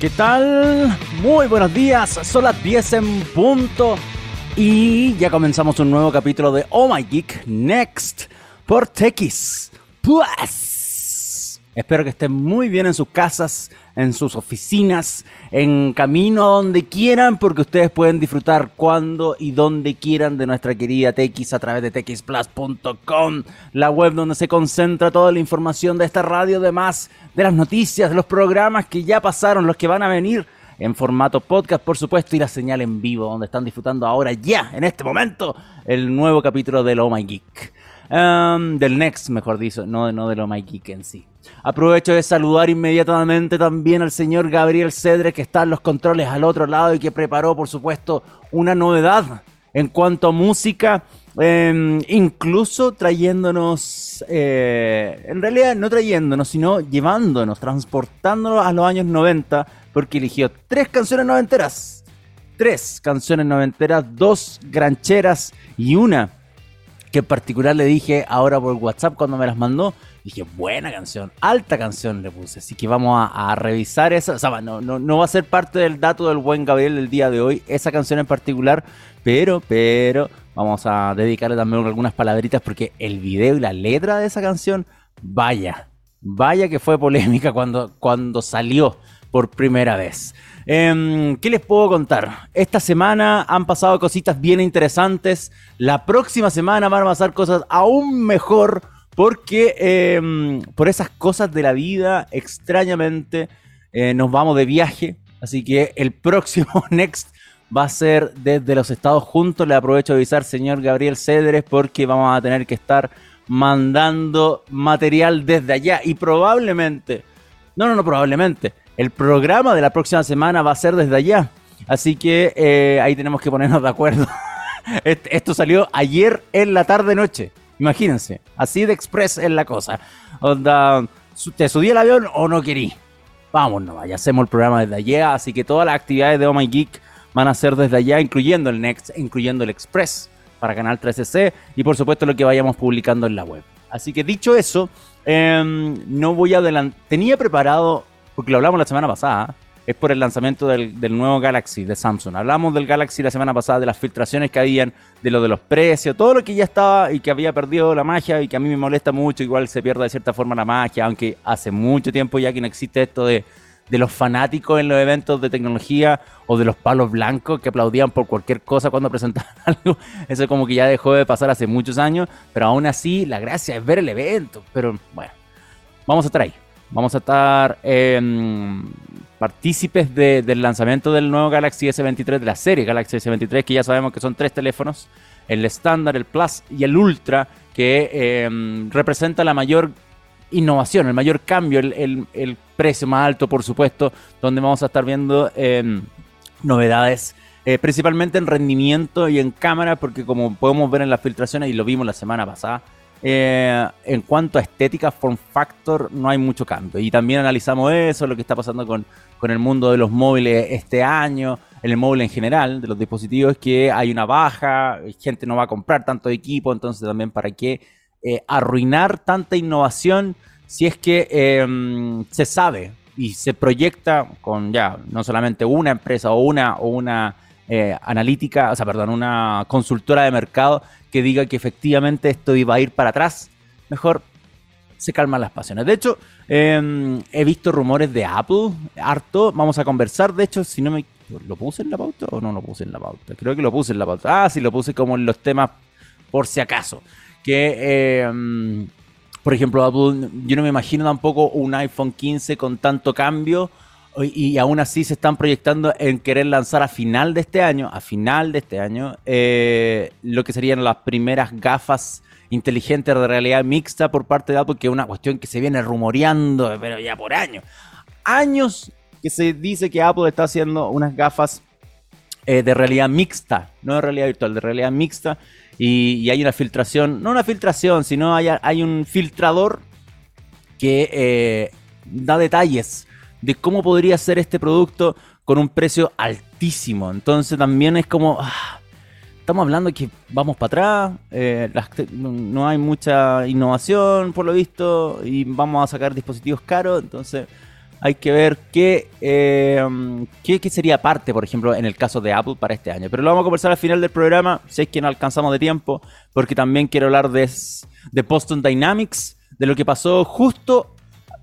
¿Qué tal? Muy buenos días, son las 10 en punto y ya comenzamos un nuevo capítulo de Oh My Geek Next por Tex Plus. Espero que estén muy bien en sus casas, en sus oficinas, en camino a donde quieran, porque ustedes pueden disfrutar cuando y donde quieran de nuestra querida TX a través de texplus.com, la web donde se concentra toda la información de esta radio, además de las noticias, de los programas que ya pasaron, los que van a venir en formato podcast, por supuesto, y la señal en vivo, donde están disfrutando ahora ya, en este momento, el nuevo capítulo de Oh My Geek. Um, del Next, mejor dicho, no, no de Oh My Geek en sí. Aprovecho de saludar inmediatamente también al señor Gabriel Cedre, que está en los controles al otro lado y que preparó, por supuesto, una novedad en cuanto a música. Em, incluso trayéndonos, eh, en realidad no trayéndonos, sino llevándonos, transportándonos a los años 90, porque eligió tres canciones noventeras. Tres canciones noventeras, dos grancheras y una que en particular le dije ahora por WhatsApp cuando me las mandó. Dije, buena canción, alta canción le puse. Así que vamos a, revisar esa. O sea, no, no, no, va a ser parte del dato del buen Gabriel del día de hoy, esa canción en particular. Pero, pero, vamos a dedicarle también algunas palabritas porque el video y la letra de esa canción, vaya, vaya que fue polémica cuando, cuando salió por primera vez. Em, ¿Qué les puedo contar? Esta semana han pasado cositas bien interesantes. La próxima semana van a pasar cosas aún mejor porque em, por esas cosas de la vida, extrañamente, eh, nos vamos de viaje. Así que el próximo Next va a ser desde los Estados juntos. Le aprovecho de avisar, señor Gabriel Cedres, porque vamos a tener que estar mandando material desde allá. Y probablemente, no, no, no, probablemente, el programa de la próxima semana va a ser desde allá. Así que eh, ahí tenemos que ponernos de acuerdo. Esto salió ayer en la tarde-noche. Imagínense, así de express es la cosa. ¿te subí el avión o no querí? Vámonos, ya hacemos el programa desde allá. Así que todas las actividades de Oh My Geek van a ser desde allá, incluyendo el Next, incluyendo el Express para Canal 13C y por supuesto lo que vayamos publicando en la web. Así que dicho eso, em, no voy a adelantar. Tenía preparado porque lo hablamos la semana pasada, es por el lanzamiento del, nuevo Galaxy de Samsung. Hablamos del Galaxy la semana pasada, de las filtraciones que habían, de lo de los precios, todo lo que ya estaba y que había perdido la magia y que a mí me molesta mucho, igual se pierde de cierta forma la magia, aunque hace mucho tiempo ya que no existe esto de, de los fanáticos en los eventos de tecnología o de los palos blancos que aplaudían por cualquier cosa cuando presentaban algo. Eso como que ya dejó de pasar hace muchos años, pero aún así la gracia es ver el evento. Pero bueno, vamos a estar ahí. Vamos a estar partícipes del lanzamiento del nuevo Galaxy S23, de la serie Galaxy S23, que ya sabemos que son tres teléfonos, el estándar, el Plus y el Ultra, que em, representa la mayor innovación, el mayor cambio, el, precio más alto, por supuesto, donde vamos a estar viendo em, novedades. Eh, principalmente en rendimiento y en cámara, porque como podemos ver en las filtraciones y lo vimos la semana pasada, eh, en cuanto a estética, form factor, no hay mucho cambio. Y también analizamos eso, lo que está pasando con, con el mundo de los móviles este año, en el móvil en general, de los dispositivos, que hay una baja, gente no va a comprar tanto equipo, entonces también para qué eh, arruinar tanta innovación si es que em, se sabe y se proyecta con ya no solamente una empresa o una, o una eh, analítica, o sea, perdón, una consultora de mercado que diga que efectivamente esto iba a ir para atrás, mejor se calman las pasiones. De hecho, em, he visto rumores de Apple, harto, vamos a conversar, de hecho, si no me... ¿Lo puse en la pauta o no lo puse en la pauta? Creo que lo puse en la pauta. Ah, sí, lo puse como en los temas por si acaso. Que, em, por ejemplo, Apple, yo no me imagino tampoco un iPhone 15 con tanto cambio y aún así se están proyectando en querer lanzar a final de este año, a final de este año, eh, lo que serían las primeras gafas inteligentes de realidad mixta por parte de Apple, que es una cuestión que se viene rumoreando, pero ya por años. Años que se dice que Apple está haciendo unas gafas eh, de realidad mixta, no de realidad virtual, de realidad mixta, y, hay una filtración, no una filtración, sino hay, un filtrador que eh, da detalles de cómo podría ser este producto con un precio altísimo. Entonces también es como, ah, estamos hablando que vamos para atrás, eh, no, hay mucha innovación por lo visto y vamos a sacar dispositivos caros, entonces hay que ver qué, eh, qué, sería parte, por ejemplo, en el caso de Apple para este año. Pero lo vamos a conversar al final del programa, si es que no alcanzamos de tiempo, porque también quiero hablar de, de Boston Dynamics, de lo que pasó justo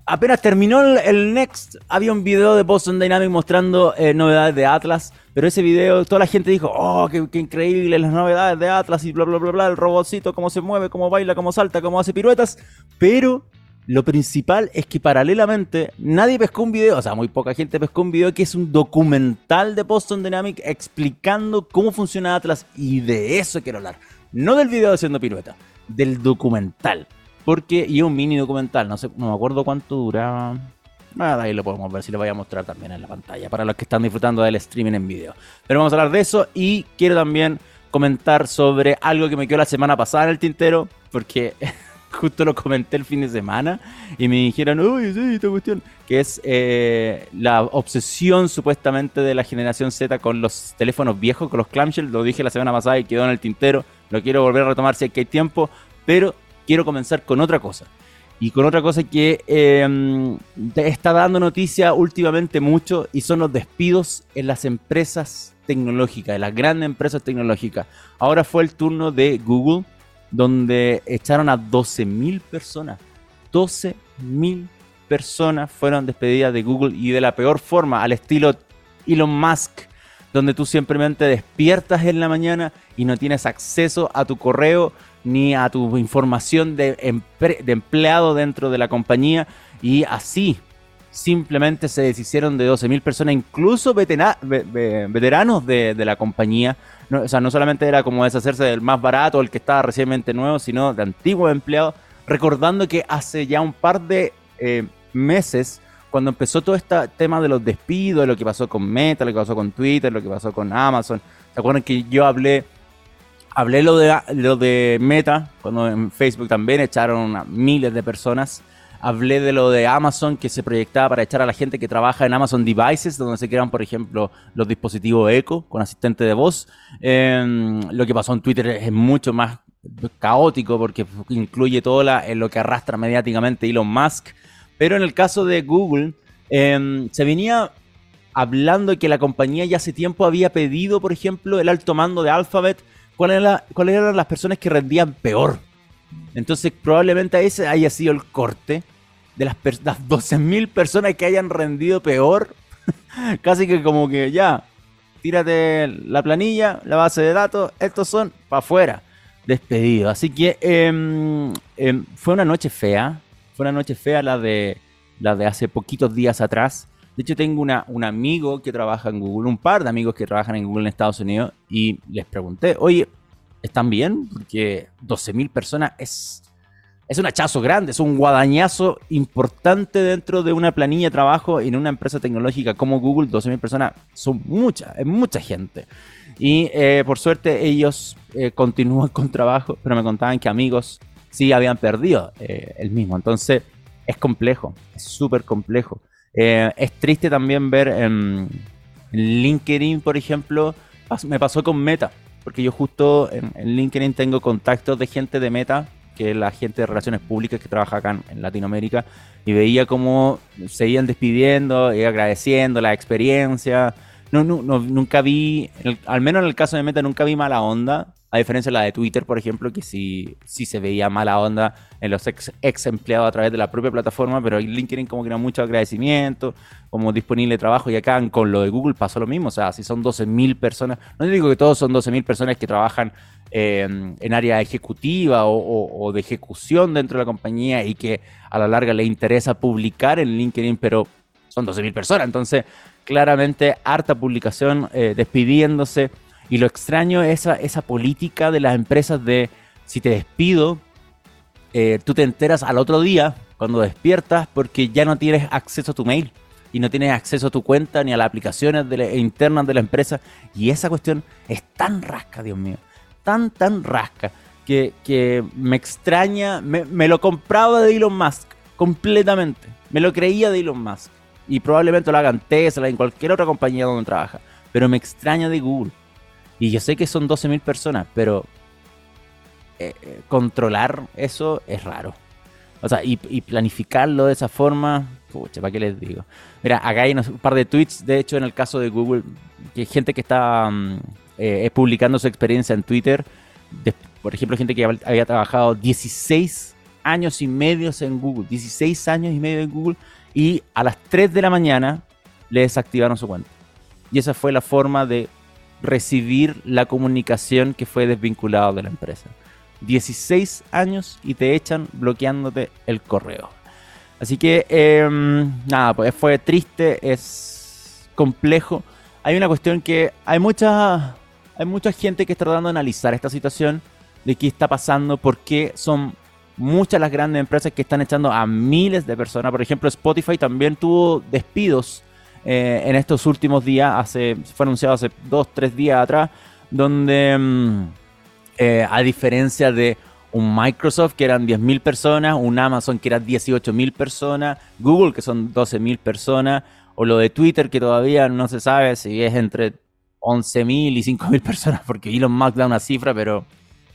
apenas terminó el, Next, había un video de Boston Dynamics mostrando eh, novedades de Atlas. Pero ese video, toda la gente dijo, oh, qué, increíble las novedades de Atlas y bla, bla, bla, bla, el robotcito, cómo se mueve, cómo baila, cómo salta, cómo hace piruetas. Pero lo principal es que paralelamente nadie pescó un video, o sea, muy poca gente pescó un video que es un documental de Boston Dynamics explicando cómo funciona Atlas y de eso quiero hablar. No del video haciendo pirueta, del documental. Porque, y un mini documental, no sé, no me acuerdo cuánto duraba. Nada, ahí lo podemos ver si lo voy a mostrar también en la pantalla para los que están disfrutando del streaming en video. Pero vamos a hablar de eso y quiero también comentar sobre algo que me quedó la semana pasada en el tintero, porque justo lo comenté el fin de semana y me dijeron, uy, sí, esta cuestión, que es eh, la obsesión supuestamente de la generación Z con los teléfonos viejos, con los clamshell, lo dije la semana pasada y quedó en el tintero, lo quiero volver a retomar si hay que hay tiempo, pero quiero comenzar con otra cosa. Y con otra cosa que em, está dando noticia últimamente mucho y son los despidos en las empresas tecnológicas, en las grandes empresas tecnológicas. Ahora fue el turno de Google, donde echaron a 12.000 personas. 12.000 personas fueron despedidas de Google y de la peor forma, al estilo Elon Musk, donde tú simplemente despiertas en la mañana y no tienes acceso a tu correo ni a tu información de, empleado dentro de la compañía y así simplemente se deshicieron de 12.000 personas, incluso veteranos de, la compañía. o sea, no solamente era como deshacerse del más barato, el que estaba recientemente nuevo, sino de antiguos empleados, recordando que hace ya un par de eh, meses, cuando empezó todo este tema de los despidos, lo que pasó con Meta, lo que pasó con Twitter, lo que pasó con Amazon, ¿se acuerdan que yo hablé hablé lo de, lo de Meta, cuando en Facebook también echaron a miles de personas. Hablé de lo de Amazon que se proyectaba para echar a la gente que trabaja en Amazon Devices, donde se crean, por ejemplo, los dispositivos Echo con asistente de voz. Em, lo que pasó en Twitter es mucho más caótico porque incluye todo lo que arrastra mediáticamente Elon Musk. Pero en el caso de Google, em, se venía hablando que la compañía ya hace tiempo había pedido, por ejemplo, el alto mando de Alphabet cuáles eran las personas que rendían peor. Entonces, probablemente ese haya sido el corte de las, las 12.000 personas que hayan rendido peor. Casi que como que ya, tírate la planilla, la base de datos, estos son para afuera, despedidos. Así que em, em, fue una noche fea, fue una noche fea la de, la de hace poquitos días atrás. De hecho, tengo una, un amigo que trabaja en Google, un par de amigos que trabajan en Google en Estados Unidos, y les pregunté, oye, ¿están bien? Porque 12.000 personas es, es un hachazo grande, es un guadañazo importante dentro de una planilla de trabajo en una empresa tecnológica como Google. 12.000 personas son muchas, es mucha gente. Y eh, por suerte ellos eh, continúan con trabajo, pero me contaban que amigos sí habían perdido eh, el mismo. Entonces es complejo, es súper complejo. Eh, es triste también ver en, LinkedIn, por ejemplo, me pasó con Meta, porque yo justo en, LinkedIn tengo contactos de gente de Meta, que es la gente de relaciones públicas que trabaja acá en, Latinoamérica, y veía cómo seguían despidiendo y agradeciendo la experiencia. No, no, nunca vi, al menos en el caso de Meta, nunca vi mala onda. A diferencia de la de Twitter, por ejemplo, que sí, sí se veía mala onda en los ex, empleados a través de la propia plataforma, pero en LinkedIn como que era mucho agradecimiento, como disponible trabajo, y acá con lo de Google pasó lo mismo, o sea, si son 12.000 personas, no digo que todos son 12.000 personas que trabajan em, en área ejecutiva o, de ejecución dentro de la compañía y que a la larga le interesa publicar en LinkedIn, pero son 12.000 personas, entonces claramente harta publicación eh, despidiéndose y lo extraño es esa, esa política de las empresas de si te despido, eh, tú te enteras al otro día cuando despiertas porque ya no tienes acceso a tu mail y no tienes acceso a tu cuenta ni a las aplicaciones de internas de la empresa. Y esa cuestión es tan rasca, Dios mío, tan, tan rasca, que, que me extraña, me, me, lo compraba de Elon Musk completamente, me lo creía de Elon Musk. Y probablemente lo hagan Tesla, en cualquier otra compañía donde trabaja. Pero me extraña de Google. Y yo sé que son 12.000 personas, pero eh, eh, controlar eso es raro. O sea, y, planificarlo de esa forma, pucha, ¿para qué les digo? Mira, acá hay un par de tweets, de hecho, en el caso de Google, que hay gente que está mm, eh, publicando su experiencia en Twitter. por ejemplo, gente que había trabajado 16 años y medio en Google, 16 años y medio en Google, y a las 3 de la mañana le desactivaron su cuenta. Y esa fue la forma de recibir la comunicación que fue desvinculado de la empresa. 16 años y te echan bloqueándote el correo. Así que, em, nada, pues fue triste, es complejo. Hay una cuestión que hay mucha, hay mucha gente que está tratando de analizar esta situación, de qué está pasando, por qué son muchas las grandes empresas que están echando a miles de personas. Por ejemplo, Spotify también tuvo despidos eh, en estos últimos días, hace, fue anunciado hace dos, tres días atrás, donde mm, eh, a diferencia de un Microsoft que eran 10.000 personas, un Amazon que eran 18.000 personas, Google que son 12.000 personas, o lo de Twitter que todavía no se sabe si es entre 11.000 y 5.000 personas, porque Elon Musk da una cifra, pero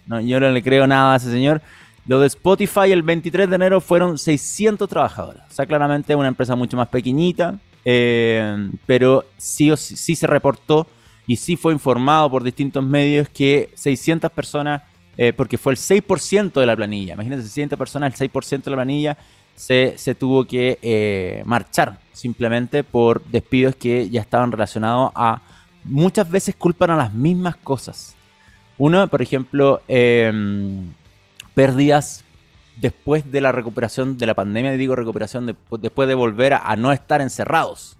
no, yo no le creo nada a ese señor. Lo de Spotify el 23 de enero fueron 600 trabajadores. O sea, claramente una empresa mucho más pequeñita, eh, pero sí, sí se reportó y sí fue informado por distintos medios que 600 personas, eh, porque fue el 6% de la planilla, imagínense, 600 personas, el 6% de la planilla se, se tuvo que eh, marchar simplemente por despidos que ya estaban relacionados a, muchas veces culpan a las mismas cosas. Uno, por ejemplo, em, pérdidas después de la recuperación de la pandemia, digo recuperación después de volver a, no estar encerrados,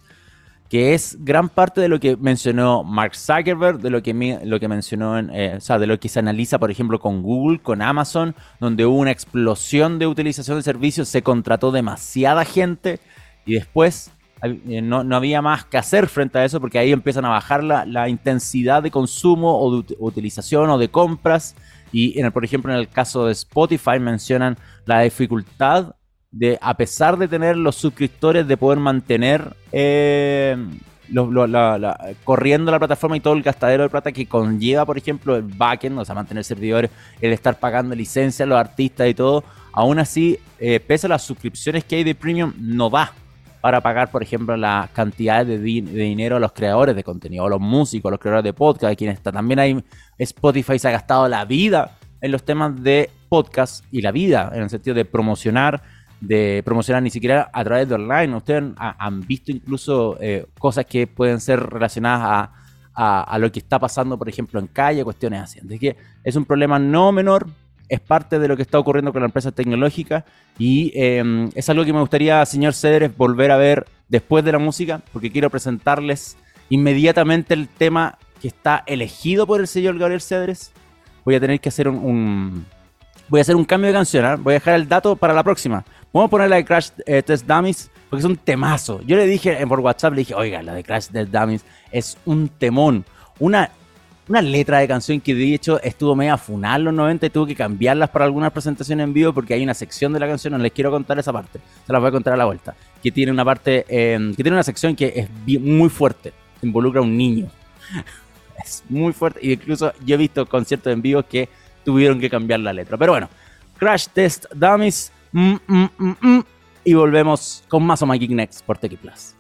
que es gran parte de lo que mencionó Mark Zuckerberg, de lo que, lo que mencionó, eh, o sea, de lo que se analiza, por ejemplo, con Google, con Amazon, donde hubo una explosión de utilización de servicios, se contrató demasiada gente y después eh, no, había más que hacer frente a eso porque ahí empiezan a bajar la, la intensidad de consumo o de utilización o de compras y, en el, por ejemplo, en el caso de Spotify mencionan la dificultad de, a pesar de tener los suscriptores, de poder mantener eh, corriendo la plataforma y todo el gastadero de plata que conlleva, por ejemplo, el backend, o sea, mantener servidores, el estar pagando licencias a los artistas y todo. Aún así, eh, pese a las suscripciones que hay de Premium, no da para pagar, por ejemplo, las cantidades de, dinero a los creadores de contenido, a los músicos, a los creadores de podcast, quienes está. También hay Spotify se ha gastado la vida en los temas de podcast y la vida en el sentido de promocionar, de promocionar ni siquiera a través de online. Ustedes han, visto incluso eh, cosas que pueden ser relacionadas a, a, lo que está pasando, por ejemplo, en calle, cuestiones así. Así que es un problema no menor es parte de lo que está ocurriendo con la empresa tecnológica y em, es algo que me gustaría, señor Cedres, volver a ver después de la música, porque quiero presentarles inmediatamente el tema que está elegido por el señor Gabriel Cedres. Voy a tener que hacer un, voy a hacer un cambio de canción, ¿ah? voy a dejar el dato para la próxima. Vamos a poner la de Crash eh, Test Dummies porque es un temazo. Yo le dije por WhatsApp, le dije, oiga, la de Crash Test Dummies es un temón. Una una letra de canción que de hecho estuvo media funal los 90 y tuvo que cambiarlas para algunas presentaciones en vivo porque hay una sección de la canción, no les quiero contar esa parte, se las voy a contar a la vuelta, que tiene una parte, em, que tiene una sección que es muy fuerte, involucra a un niño. es muy fuerte y incluso yo he visto conciertos en vivo que tuvieron que cambiar la letra. Pero bueno, Crash Test Dummies mm, mm, mm, y volvemos con más o My Next por Tech Plus.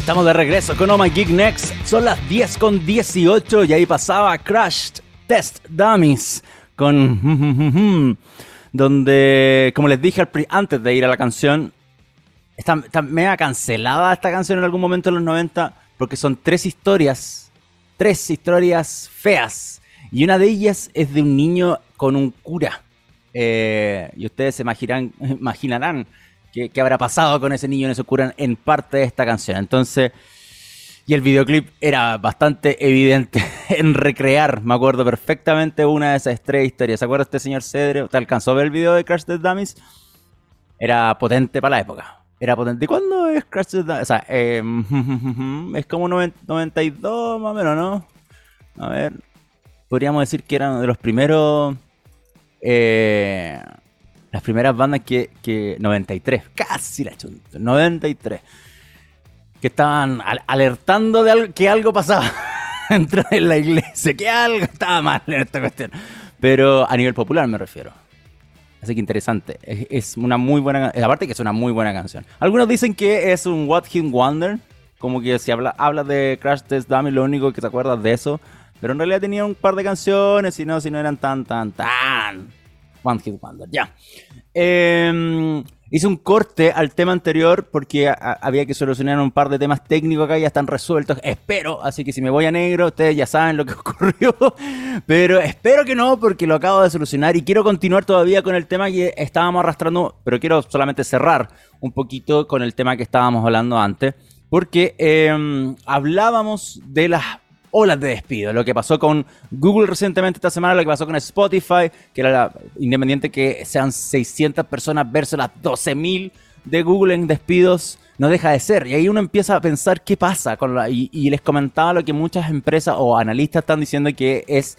Estamos de regreso con Oh My Geek Next. Son las 10 con 18 y ahí pasaba Crashed Test Dummies con... donde, como les dije antes de ir a la canción, está, está media cancelada esta canción en algún momento en los 90 porque son tres historias, tres historias feas. Y una de ellas es de un niño con un cura. Eh, y ustedes se imaginarán, imaginarán qué, habrá pasado con ese niño en ese cura en parte de esta canción. Entonces, y el videoclip era bastante evidente en recrear, me acuerdo perfectamente una de esas tres historias. ¿Se acuerda este señor Cedre? ¿Te alcanzó a ver el video de Crash the Dummies? Era potente para la época. Era potente. ¿Y cuándo es Crash the Dummies? O sea, eh, es como 92 más o menos, ¿no? A ver. Podríamos decir que eran de los primeros... Eh, las primeras bandas que, que 93, casi la chunta, 93, que estaban alertando de que algo pasaba dentro de la iglesia, que algo estaba mal en esta cuestión. Pero a nivel popular me refiero. Así que interesante. Es, una muy buena Aparte que es una muy buena canción. Algunos dicen que es un What Hit Wonder. Como que si habla, habla de Crash Test Dummy, lo único que te acuerdas de eso. Pero en realidad tenía un par de canciones, y no, si no eran tan, tan, tan. One Hit Wonder, ya. Eh, Hice un corte al tema anterior porque había que solucionar un par de temas técnicos acá, ya están resueltos, espero, así que si me voy a negro, ustedes ya saben lo que ocurrió, pero espero que no porque lo acabo de solucionar y quiero continuar todavía con el tema que estábamos arrastrando, pero quiero solamente cerrar un poquito con el tema que estábamos hablando antes, porque em, hablábamos de las olas de despido. Lo que pasó con Google recientemente esta semana, lo que pasó con Spotify, que era la, independiente que sean 600 personas versus las 12.000 de Google en despidos, no deja de ser. Y ahí uno empieza a pensar qué pasa. Con la, y, les comentaba lo que muchas empresas o analistas están diciendo que es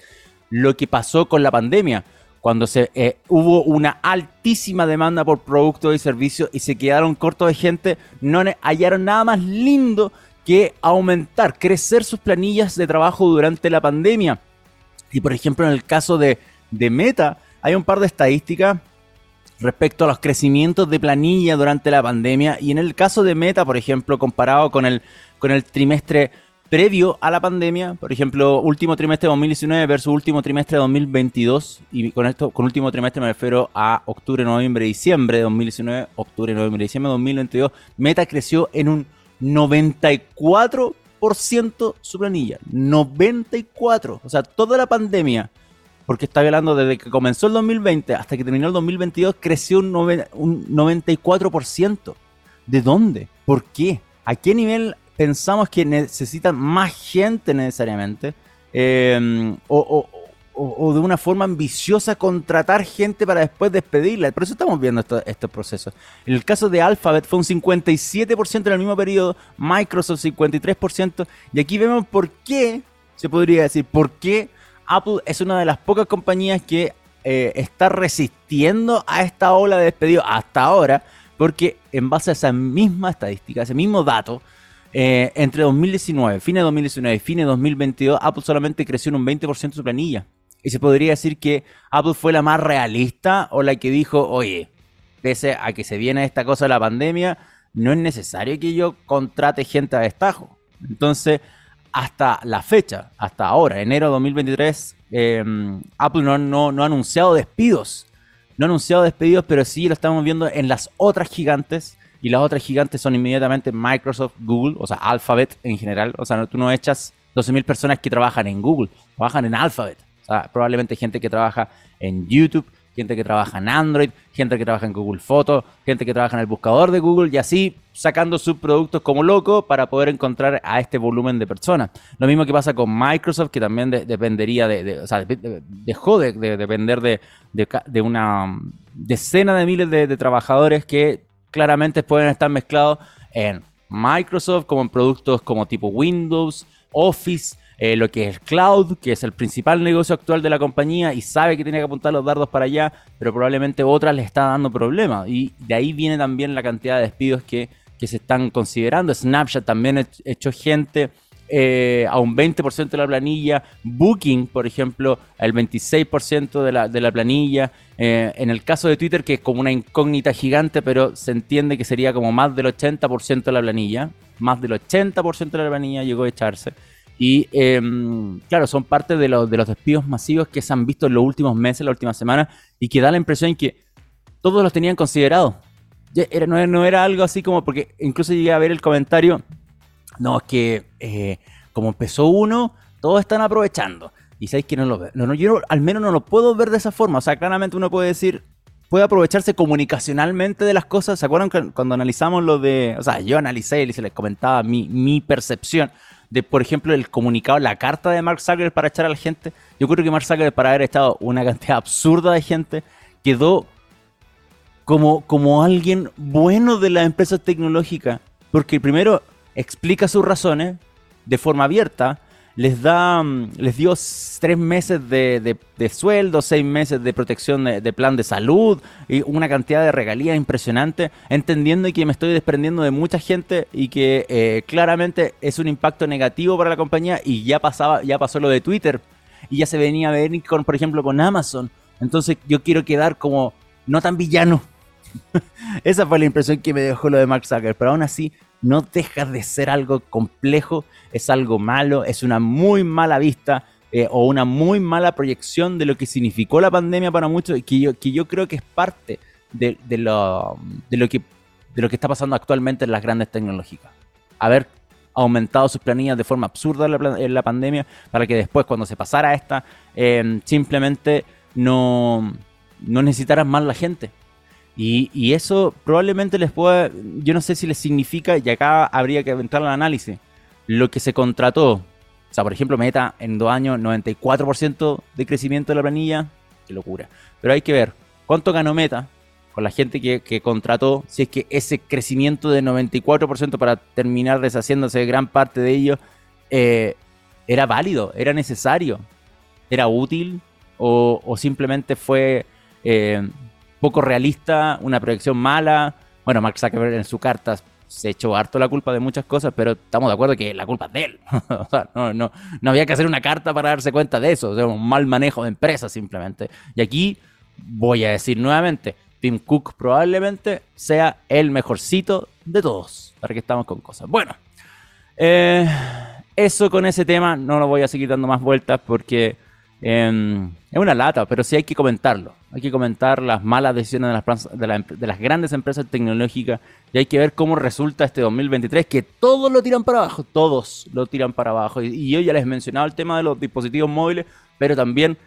lo que pasó con la pandemia. Cuando se, eh, hubo una altísima demanda por productos y servicios y se quedaron cortos de gente, no hallaron nada más lindo que aumentar, crecer sus planillas de trabajo durante la pandemia. Y por ejemplo, en el caso de, Meta, hay un par de estadísticas respecto a los crecimientos de planilla durante la pandemia. Y en el caso de Meta, por ejemplo, comparado con el, con el trimestre previo a la pandemia, por ejemplo, último trimestre de 2019 versus último trimestre de 2022, y con esto, con último trimestre me refiero a octubre, noviembre, diciembre de 2019, octubre, noviembre, diciembre de 2022, Meta creció en un 94% su planilla. 94%. O sea, toda la pandemia, porque está hablando desde que comenzó el 2020 hasta que terminó el 2022, creció un, 94%. ¿De dónde? ¿Por qué? ¿A qué nivel pensamos que necesitan más gente necesariamente? Eh, o, de una forma ambiciosa contratar gente para después despedirla. Por eso estamos viendo estos procesos. En el caso de Alphabet fue un 57% en el mismo periodo, Microsoft 53%, y aquí vemos por qué, se podría decir, por qué Apple es una de las pocas compañías que eh, está resistiendo a esta ola de despido hasta ahora, porque en base a esa misma estadística, ese mismo dato, eh, entre 2019, fines de 2019 y fines de 2022, Apple solamente creció en un 20% su planilla. Y se podría decir que Apple fue la más realista o la que dijo, oye, pese a que se viene esta cosa de la pandemia, no es necesario que yo contrate gente a destajo. Entonces, hasta la fecha, hasta ahora, enero de 2023, em, Apple no, no, ha anunciado despidos. No ha anunciado despidos, pero sí lo estamos viendo en las otras gigantes. Y las otras gigantes son inmediatamente Microsoft, Google, o sea, Alphabet en general. O sea, tú no echas 12.000 personas que trabajan en Google, trabajan en Alphabet probablemente gente que trabaja en YouTube, gente que trabaja en Android, gente que trabaja en Google Fotos, gente que trabaja en el buscador de Google y así sacando sus productos como loco para poder encontrar a este volumen de personas. Lo mismo que pasa con Microsoft, que también dependería de, o sea, dejó de, depender de, una decena de miles de trabajadores que claramente pueden estar mezclados en Microsoft como en productos como tipo Windows, Office, eh, lo que es cloud, que es el principal negocio actual de la compañía y sabe que tiene que apuntar los dardos para allá, pero probablemente otras le está dando problemas. Y de ahí viene también la cantidad de despidos que, se están considerando. Snapchat también hecho gente eh, a un 20% de la planilla. Booking, por ejemplo, el 26% de la, de la planilla. Eh, en el caso de Twitter, que es como una incógnita gigante, pero se entiende que sería como más del 80% de la planilla. Más del 80% de la planilla llegó a echarse. Y em, claro, son parte de, de los despidos masivos que se han visto en los últimos meses, las últimas semanas, y que da la impresión que todos los tenían considerado. Era, no, era algo así como, porque incluso llegué a ver el comentario, no, es que eh, como empezó uno, todos están aprovechando. Y sabéis que no lo veo. No, yo al menos no lo puedo ver de esa forma. O sea, claramente uno puede decir, puede aprovecharse comunicacionalmente de las cosas. ¿Se acuerdan cuando analizamos lo de, o sea, yo analicé y se les comentaba mi, mi percepción de, por ejemplo, el comunicado, la carta de Mark Zuckerberg para echar a la gente. Yo creo que Mark Zuckerberg, para haber echado una cantidad absurda de gente, quedó como, como alguien bueno de la empresa tecnológica. Porque primero explica sus razones de forma abierta, les da, mm, les dio tres meses de, sueldo, seis meses de protección de, plan de salud y una cantidad de regalías impresionante, entendiendo que me estoy desprendiendo de mucha gente y que eh, claramente es un impacto negativo para la compañía y ya pasaba, ya pasó lo de Twitter y ya se venía a venir con, por ejemplo, con Amazon. Entonces yo quiero quedar como no tan villano. Esa fue la impresión que me dejó lo de Mark Zuckerberg, pero aún así no deja de ser algo complejo, es algo malo, es una muy mala vista eh, o una muy mala proyección de lo que significó la pandemia para muchos y que yo, que yo creo que es parte de, lo, de, lo que, de lo que está pasando actualmente en las grandes tecnológicas. Haber aumentado sus planillas de forma absurda en la, pandemia para que después cuando se pasara esta em, simplemente no, no necesitaran más la gente. Y, eso probablemente les pueda, yo no sé si les significa, y acá habría que entrar al análisis, lo que se contrató o sea, por ejemplo, Meta en dos años, 94% de crecimiento de la planilla. Qué locura. Pero hay que ver cuánto ganó Meta con la gente que, contrató, si es que ese crecimiento de 94% para terminar deshaciéndose de gran parte de ello eh, era válido, era necesario, era útil o, simplemente fue eh, poco realista, una proyección mala. Bueno, Mark Zuckerberg en su carta se echó harto la culpa de muchas cosas, pero estamos de acuerdo que la culpa es de él. o sea, no, no, no, había que hacer una carta para darse cuenta de eso. O un mal manejo de empresa simplemente. Y aquí voy a decir nuevamente, Tim Cook probablemente sea el mejorcito de todos. Para que estamos con cosas. Bueno, eh, eso con ese tema no lo voy a seguir dando más vueltas porque em, es una lata, pero sí hay que comentarlo. Hay que comentar las malas decisiones de las, de, las grandes empresas tecnológicas y hay que ver cómo resulta este 2023, que todos lo tiran para abajo, todos lo tiran para abajo. Y, yo ya les he mencionado el tema de los dispositivos móviles, pero también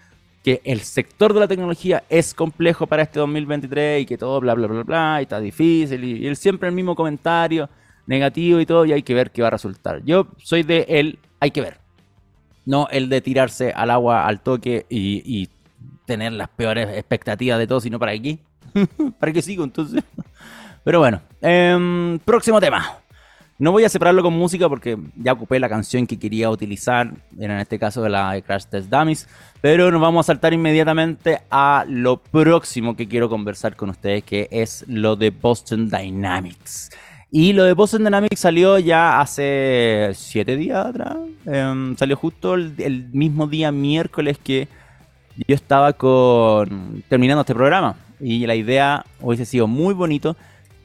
que el sector de la tecnología es complejo para este 2023 y que todo bla, bla, bla, bla, y está difícil. Y, y siempre el mismo comentario negativo y todo, y hay que ver qué va a resultar. Yo soy de él, hay que ver. No el de tirarse al agua al toque y, tener las peores expectativas de todo, sino para aquí. ¿Para qué sigo entonces? Pero bueno, em, próximo tema. No voy a separarlo con música porque ya ocupé la canción que quería utilizar, en este caso de la Crash Test Dummies, pero nos vamos a saltar inmediatamente a lo próximo que quiero conversar con ustedes, que es lo de Boston Dynamics. Y lo de Boston Dynamics salió ya hace siete días atrás, em, salió justo el mismo día miércoles que yo estaba terminando este programa y la idea hubiese sido muy bonito.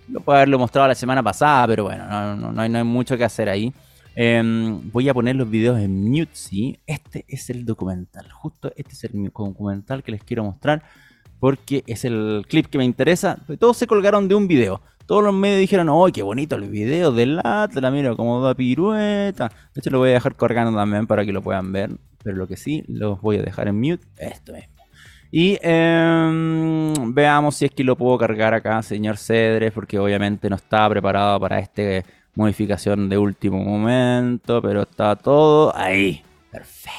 Lo puedo haberlo mostrado la semana pasada, pero bueno, no, hay, mucho que hacer ahí. Em, voy a poner los videos en mute, sí. Este es el documental. Justo este es el documental que les quiero mostrar. Porque es el clip que me interesa. Todos se colgaron de un video. Todos los medios dijeron, ¡ay, qué bonito el video del Atlas! Mira cómo da pirueta. De hecho, lo voy a dejar cargando también para que lo puedan ver pero lo que sí, los voy a dejar en mute, esto mismo. Y em, veamos si es que lo puedo cargar acá, señor Cedres, porque obviamente no estaba preparado para esta modificación de último momento, pero está todo ahí. Perfecto.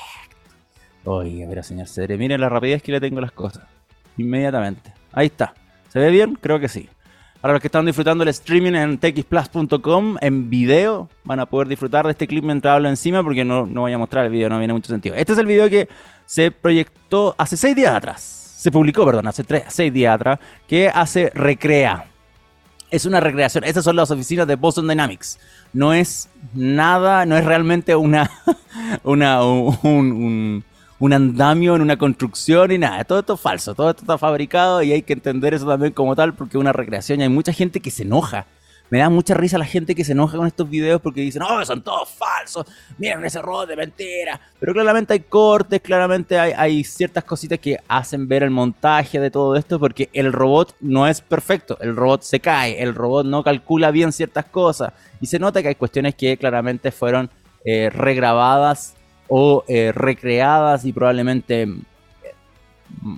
Oye, pero señor Cedres, miren la rapidez que le tengo las cosas. Inmediatamente. Ahí está. ¿Se ve bien? Creo que sí. Para los que están disfrutando el streaming en txplus.com en video, van a poder disfrutar de este clip mientras hablo encima porque no, no voy a mostrar el video, no tiene mucho sentido. Este es el video que se proyectó hace seis días atrás. Se publicó, perdón, hace tres, seis días atrás, que hace Recrea. Es una recreación. Estas son las oficinas de Boston Dynamics. No es nada, no es realmente una, una un andamio en una construcción y nada, todo esto es falso, todo esto está fabricado y hay que entender eso también como tal porque es una recreación y hay mucha gente que se enoja. Me da mucha risa la gente que se enoja con estos videos porque dicen, oh, son todos falsos, miren ese robot de mentira. Pero claramente hay cortes, claramente hay, hay ciertas cositas que hacen ver el montaje de todo esto porque el robot no es perfecto, el robot se cae, el robot no calcula bien ciertas cosas y se nota que hay cuestiones que claramente fueron eh, regrabadas o eh, recreadas y probablemente eh,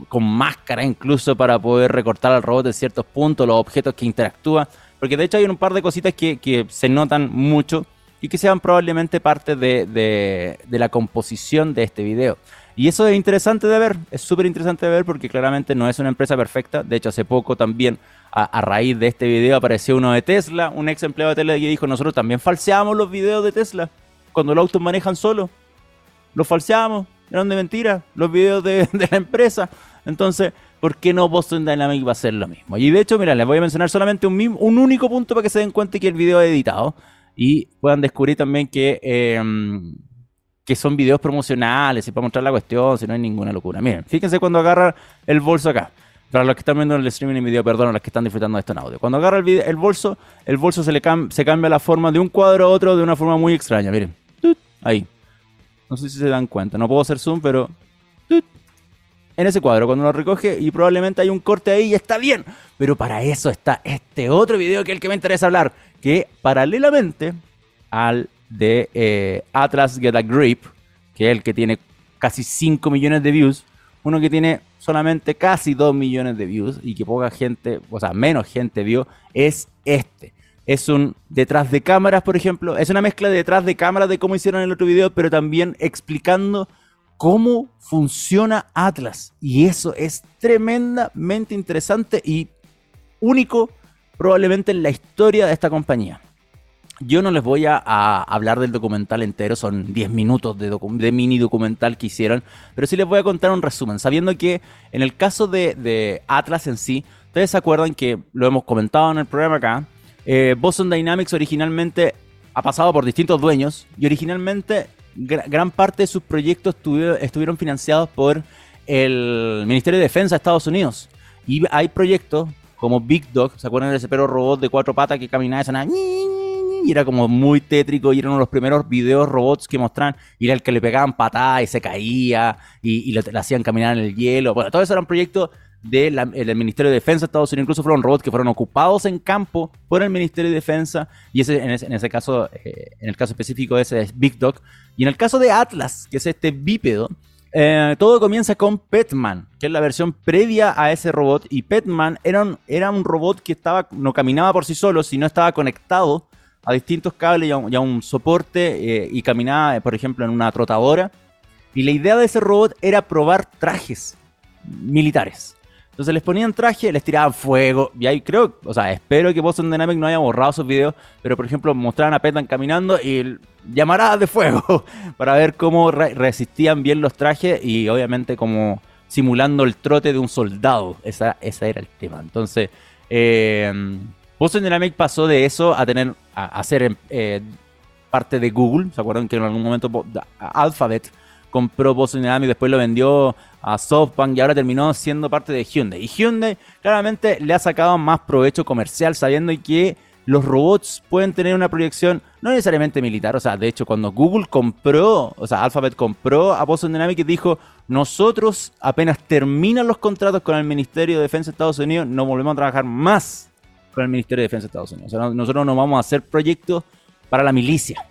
con máscara incluso para poder recortar al robot en ciertos puntos, los objetos que interactúan. Porque de hecho hay un par de cositas que, se notan mucho y que sean probablemente parte de, la composición de este video. Y eso es interesante de ver, es súper interesante de ver porque claramente no es una empresa perfecta. De hecho, hace poco también, a, a, raíz de este video, apareció uno de Tesla, un ex empleado de Tesla que dijo, nosotros también falseamos los videos de Tesla cuando los autos manejan solo los falseamos, eran de mentira, los videos de, la empresa. Entonces, ¿por qué no Boston Dynamics va a hacer lo mismo? Y de hecho, mira, les voy a mencionar solamente un, un único punto para que se den cuenta que el video es editado y puedan descubrir también que, em, que son videos promocionales y para mostrar la cuestión, si no hay ninguna locura. Miren, fíjense cuando agarra el bolso acá. Para los que están viendo el streaming en video, perdón, los que están disfrutando de esto en audio. Cuando agarra el, el bolso, el bolso se le se cambia la forma de un cuadro a otro de una forma muy extraña. Miren. Ahí. No sé si se dan cuenta. No puedo hacer zoom, pero... En ese cuadro, cuando lo recoge y probablemente hay un corte ahí y está bien. Pero para eso está este otro video que es el que me interesa hablar. Que paralelamente al de eh, Atlas Get a Grip, que es el que tiene casi 5 millones de views, uno que tiene solamente casi 2 millones de views y que poca gente, o sea, menos gente vio, es este. Es un detrás de cámaras, por ejemplo. Es una mezcla de detrás de cámaras de cómo hicieron el otro video, pero también explicando cómo funciona Atlas. Y eso es tremendamente interesante y único probablemente en la historia de esta compañía. Yo no les voy a, hablar del documental entero, son 10 minutos de, mini documental que hicieron, pero sí les voy a contar un resumen, sabiendo que en el caso de, Atlas en sí, ustedes se acuerdan que lo hemos comentado en el programa acá, eh, Boston Dynamics originalmente ha pasado por distintos dueños y originalmente gran parte de sus proyectos estuvieron financiados por el Ministerio de Defensa de Estados Unidos. Y hay proyectos como Big Dog, ¿se acuerdan de ese perro robot de cuatro patas que caminaba y sonaba? y era como muy tétrico y era uno de los primeros videos robots que mostraban y era el que le pegaban patadas y se caía y, le, hacían caminar en el hielo. Bueno, todo eso eran proyectos del Ministerio de Defensa de Estados Unidos, incluso fueron robots que fueron ocupados en campo por el Ministerio de Defensa y ese, en, ese, caso, eh, en el caso específico ese es Big Dog. Y en el caso de Atlas, que es este bípedo, eh, todo comienza con Petman, que es la versión previa a ese robot. Y Petman era un, era un robot que estaba, no caminaba por sí solo, sino estaba conectado a distintos cables y a un, soporte eh, y caminaba, por ejemplo, en una trotadora. Y la idea de ese robot era probar trajes militares. Entonces les ponían traje, les tiraban fuego. Y ahí creo, o sea, espero que Boston Dynamics no haya borrado esos videos. Pero por ejemplo, mostraban a Petan caminando y llamaradas de fuego para ver cómo resistían bien los trajes y obviamente como simulando el trote de un soldado. Esa, ese era el tema. Entonces, eh, Boston Dynamics pasó de eso a tener a, ser eh, parte de Google. ¿Se acuerdan que en algún momento Alphabet compró Boston Dynamics, después lo vendió a SoftBank y ahora terminó siendo parte de Hyundai? Y Hyundai claramente le ha sacado más provecho comercial sabiendo que los robots pueden tener una proyección no necesariamente militar. O sea, de hecho, cuando Google compró, o sea, Alphabet compró a Boston Dynamics, dijo, nosotros apenas terminan los contratos con el Ministerio de Defensa de Estados Unidos, no volvemos a trabajar más con el Ministerio de Defensa de Estados Unidos. O sea, nosotros no vamos a hacer proyectos para la milicia.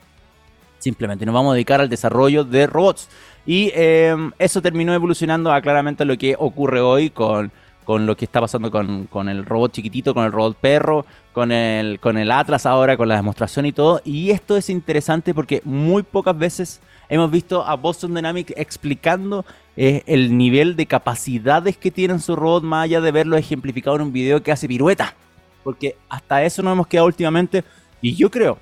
Simplemente nos vamos a dedicar al desarrollo de robots. Y em, eso terminó evolucionando a claramente lo que ocurre hoy con, con lo que está pasando con, con, el robot chiquitito, con el robot perro, con el, con el Atlas ahora, con la demostración y todo. Y esto es interesante porque muy pocas veces hemos visto a Boston Dynamics explicando eh, el nivel de capacidades que tiene su robot, más allá de verlo ejemplificado en un video que hace pirueta porque hasta eso no hemos quedado últimamente. Y yo creo,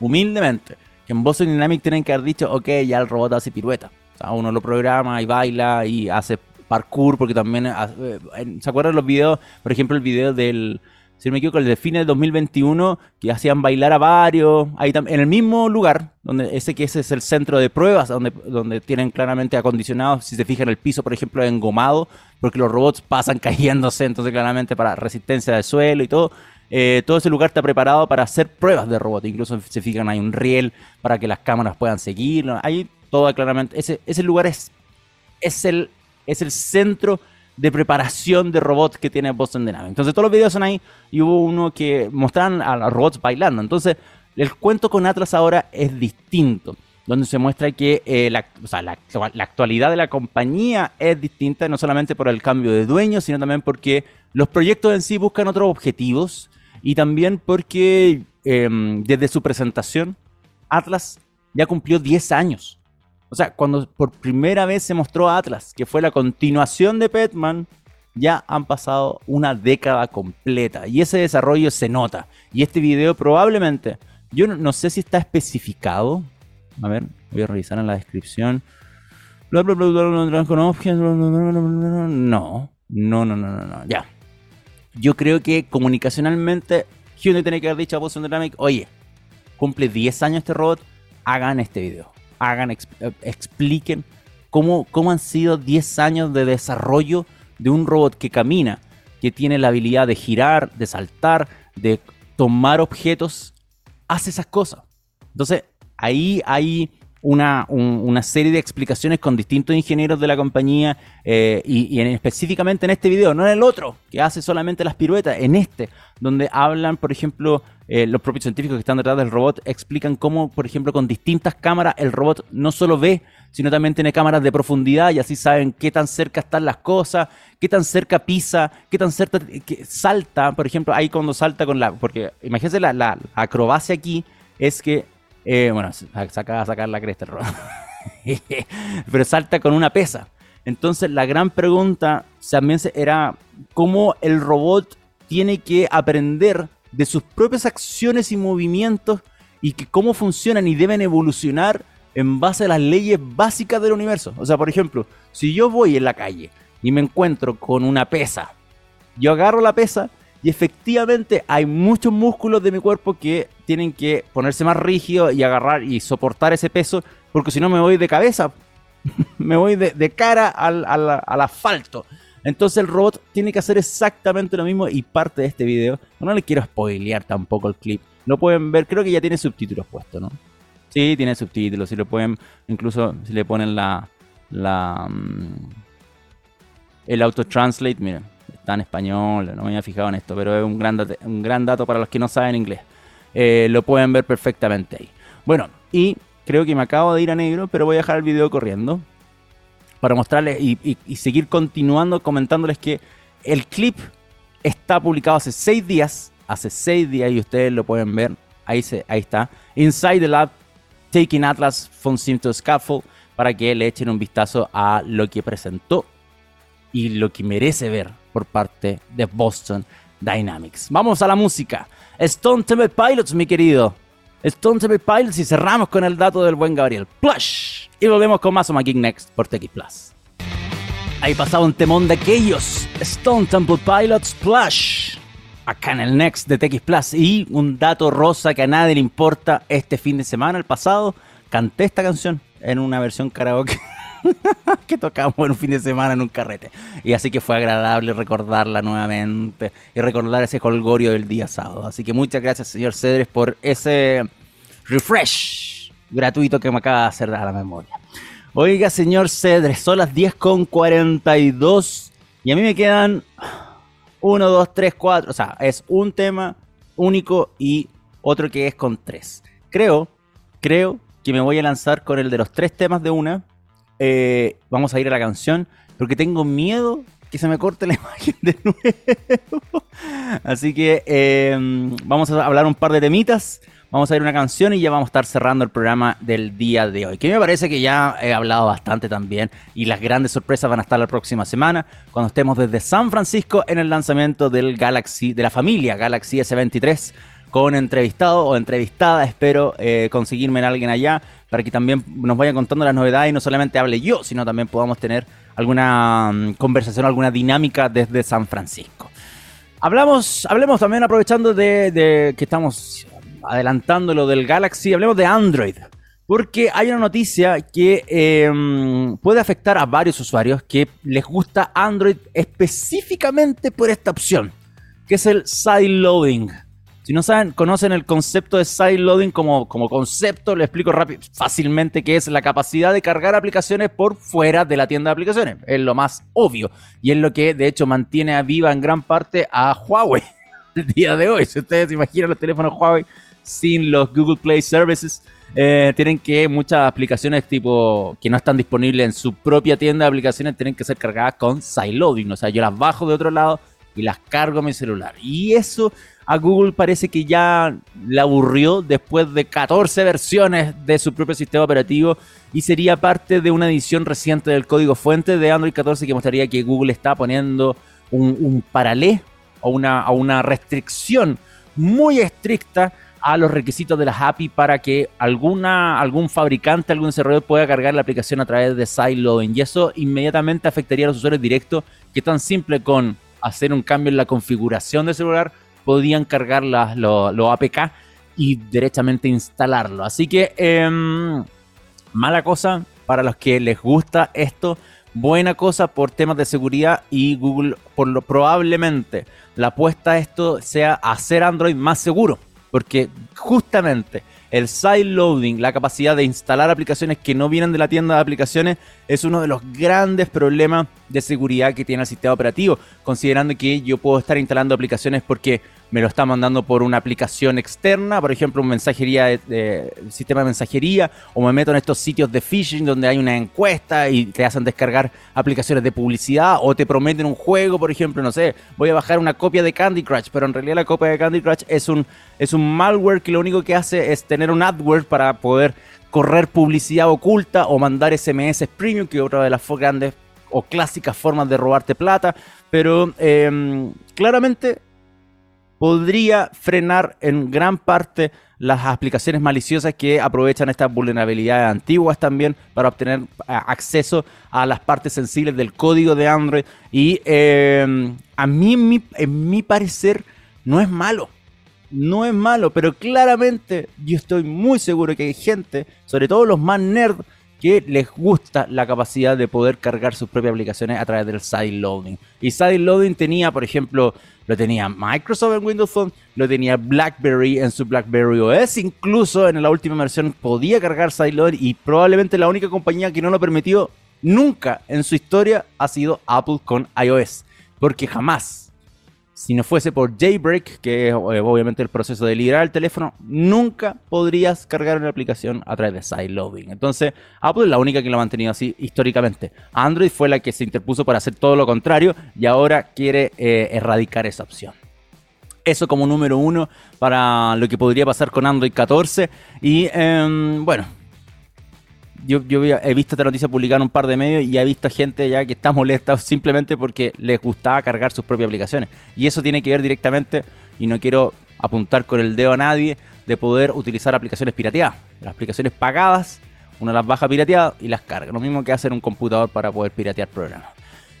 humildemente, en Boston Dynamics tienen que haber dicho, ok, ya el robot hace pirueta. O sea, uno lo programa y baila y hace parkour, porque también, eh, ¿se acuerdan los videos? Por ejemplo, el video del, si no me equivoco, el de fines de 2021, que hacían bailar a varios, ahí en el mismo lugar, donde ese que ese es el centro de pruebas, donde, donde tienen claramente acondicionados, si se fijan el piso, por ejemplo, engomado, porque los robots pasan cayéndose, entonces claramente para resistencia del suelo y todo. Eh, todo ese lugar está preparado para hacer pruebas de robot. Incluso se fijan, hay un riel para que las cámaras puedan seguirlo. Ahí todo claramente. Ese, ese lugar es, es, el, es el centro de preparación de robots que tiene Boston Dynamics. Entonces todos los videos son ahí y hubo uno que mostraron a los robots bailando. Entonces el cuento con Atlas ahora es distinto, donde se muestra que eh, la, actualidad de la compañía es distinta, no solamente por el cambio de dueño, sino también porque los proyectos en sí buscan otros objetivos y también porque em, desde su presentación Atlas ya cumplió 10 años. O sea, cuando por primera vez se mostró Atlas, que fue la continuación de Petman, ya han pasado una década completa y ese desarrollo se nota. Y este video probablemente, yo no, sé si está especificado. A ver, voy a revisar en la descripción. No, no, no, no, no, no, ya. Yo creo que comunicacionalmente Hyundai tiene que haber dicho a Boston Dynamics, oye, cumple 10 años este robot, hagan este video hagan, eh, expliquen cómo, cómo han sido 10 años de desarrollo de un robot que camina, que tiene la habilidad de girar, de saltar, de tomar objetos, hace esas cosas. Entonces, ahí hay una, una, serie de explicaciones con distintos ingenieros de la compañía eh, y, específicamente en este video, no en el otro, que hace solamente las piruetas, en este, donde hablan, por ejemplo, eh, los propios científicos que están detrás del robot, explican cómo, por ejemplo, con distintas cámaras el robot no solo ve, sino también tiene cámaras de profundidad y así saben qué tan cerca están las cosas, qué tan cerca pisa, qué tan cerca salta, por ejemplo, ahí cuando salta con la... Porque imagínense la, la acrobacia aquí es que eh, bueno, saca a sacar la cresta el Pero salta con una pesa. Entonces la gran pregunta también era cómo el robot tiene que aprender de sus propias acciones y movimientos y que cómo funcionan y deben evolucionar en base a las leyes básicas del universo. O sea, por ejemplo, si yo voy en la calle y me encuentro con una pesa, yo agarro la pesa y efectivamente hay muchos músculos de mi cuerpo que tienen que ponerse más rígidos y agarrar y soportar ese peso, porque si no me voy de cabeza, me voy de, cara al, asfalto. Entonces el robot tiene que hacer exactamente lo mismo y parte de este video, no le quiero spoilear tampoco el clip, lo pueden ver, creo que ya tiene subtítulos puestos, ¿no? Sí, tiene subtítulos, si lo pueden, incluso si le ponen la, la, mm, el auto translate, miren, en español, no me había fijado en esto, pero es un gran, un gran dato para los que no saben inglés. Eh, lo pueden ver perfectamente ahí. Bueno, y creo que me acabo de ir a negro, pero voy a dejar el video corriendo para mostrarles y, seguir continuando comentándoles que el clip está publicado hace seis días, hace seis días y ustedes lo pueden ver, ahí, se, ahí está, Inside the Lab, Taking Atlas from Sim to Scaffold, para que le echen un vistazo a lo que presentó y lo que merece ver por parte de Boston Dynamics. Vamos a la música. Stone Temple Pilots, mi querido. Stone Temple Pilots y cerramos con el dato del buen Gabriel. Plush. Y volvemos con más o Geek Next por TX Plus. Ahí pasaba un temón de aquellos. Stone Temple Pilots Plush. Acá en el Next de TX Plus. Y un dato rosa que a nadie le importa. Este fin de semana, el pasado, canté esta canción en una versión karaoke. que tocamos en un fin de semana en un carrete. Y así que fue agradable recordarla nuevamente y recordar ese colgorio del día sábado. Así que muchas gracias, señor Cedres, por ese refresh gratuito que me acaba de hacer a la memoria. Oiga, señor Cedres, son las 10.42 y a mí me quedan 1, 2, 3, 4. O sea, es un tema único y otro que es con tres. Creo, creo que me voy a lanzar con el de los tres temas de una eh, vamos a ir a la canción, porque tengo miedo que se me corte la imagen de nuevo. Así que em, vamos a hablar un par de temitas. Vamos a ir a una canción y ya vamos a estar cerrando el programa del día de hoy. Que me parece que ya he hablado bastante también. Y las grandes sorpresas van a estar la próxima semana. Cuando estemos desde San Francisco en el lanzamiento del Galaxy, de la familia Galaxy S23 con entrevistado o entrevistada. Espero eh, conseguirme en alguien allá para que también nos vaya contando las novedades y no solamente hable yo, sino también podamos tener alguna mm, conversación, alguna dinámica desde San Francisco. Hablamos, hablemos también aprovechando de, que estamos adelantando lo del Galaxy, hablemos de Android. Porque hay una noticia que em, puede afectar a varios usuarios que les gusta Android específicamente por esta opción, que es el side loading. Si no saben, conocen el concepto de sideloading como, como concepto, le explico rápido, fácilmente que es la capacidad de cargar aplicaciones por fuera de la tienda de aplicaciones. Es lo más obvio y es lo que de hecho mantiene a viva en gran parte a Huawei el día de hoy. Si ustedes se imaginan los teléfonos Huawei sin los Google Play Services, eh, tienen que muchas aplicaciones tipo que no están disponibles en su propia tienda de aplicaciones tienen que ser cargadas con sideloading. O sea, yo las bajo de otro lado y las cargo a mi celular. Y eso a Google parece que ya le aburrió después de 14 versiones de su propio sistema operativo y sería parte de una edición reciente del código fuente de Android 14 que mostraría que Google está poniendo un, un paralé o una, una restricción muy estricta a los requisitos de las API para que alguna, algún fabricante, algún desarrollador pueda cargar la aplicación a través de sideloading. Y eso inmediatamente afectaría a los usuarios directos, que tan simple con hacer un cambio en la configuración del celular podían cargar los APK y derechamente instalarlo. Así que, em, mala cosa para los que les gusta esto, buena cosa por temas de seguridad y Google por lo probablemente la apuesta a esto sea hacer Android más seguro, porque justamente el side loading, la capacidad de instalar aplicaciones que no vienen de la tienda de aplicaciones, es uno de los grandes problemas de seguridad que tiene el sistema operativo, considerando que yo puedo estar instalando aplicaciones porque me lo está mandando por una aplicación externa, por ejemplo, un mensajería de, sistema de mensajería, o me meto en estos sitios de phishing donde hay una encuesta y te hacen descargar aplicaciones de publicidad, o te prometen un juego, por ejemplo, no sé, voy a bajar una copia de Candy Crush, pero en realidad la copia de Candy Crush es un, es un malware que lo único que hace es tener un adword para poder correr publicidad oculta o mandar SMS premium, que es otra de las grandes o clásicas formas de robarte plata, pero em, claramente podría frenar en gran parte las aplicaciones maliciosas que aprovechan estas vulnerabilidades antiguas también para obtener eh, acceso a las partes sensibles del código de Android. Y em, a mí, en mi, en mi parecer, no es malo. No es malo, pero claramente yo estoy muy seguro que hay gente, sobre todo los más nerds, que les gusta la capacidad de poder cargar sus propias aplicaciones a través del sideloading. Y sideloading tenía, por ejemplo, lo tenía Microsoft en Windows Phone, lo tenía BlackBerry en su BlackBerry OS, incluso en la última versión podía cargar sideloading y probablemente la única compañía que no lo permitió nunca en su historia ha sido Apple con iOS, porque jamás si no fuese por Jailbreak, que es eh, obviamente el proceso de liberar el teléfono, nunca podrías cargar una aplicación a través de sideloading. Entonces, Apple es la única que lo ha mantenido así históricamente. Android fue la que se interpuso para hacer todo lo contrario y ahora quiere eh, erradicar esa opción. Eso como número uno para lo que podría pasar con Android 14. Y em, bueno, yo, he visto esta noticia publicada en un par de medios y he visto gente ya que está molesta simplemente porque les gustaba cargar sus propias aplicaciones. Y eso tiene que ver directamente, y no quiero apuntar con el dedo a nadie, de poder utilizar aplicaciones pirateadas. Las aplicaciones pagadas, uno las baja pirateadas y las carga. Lo mismo que hacer un computador para poder piratear programas.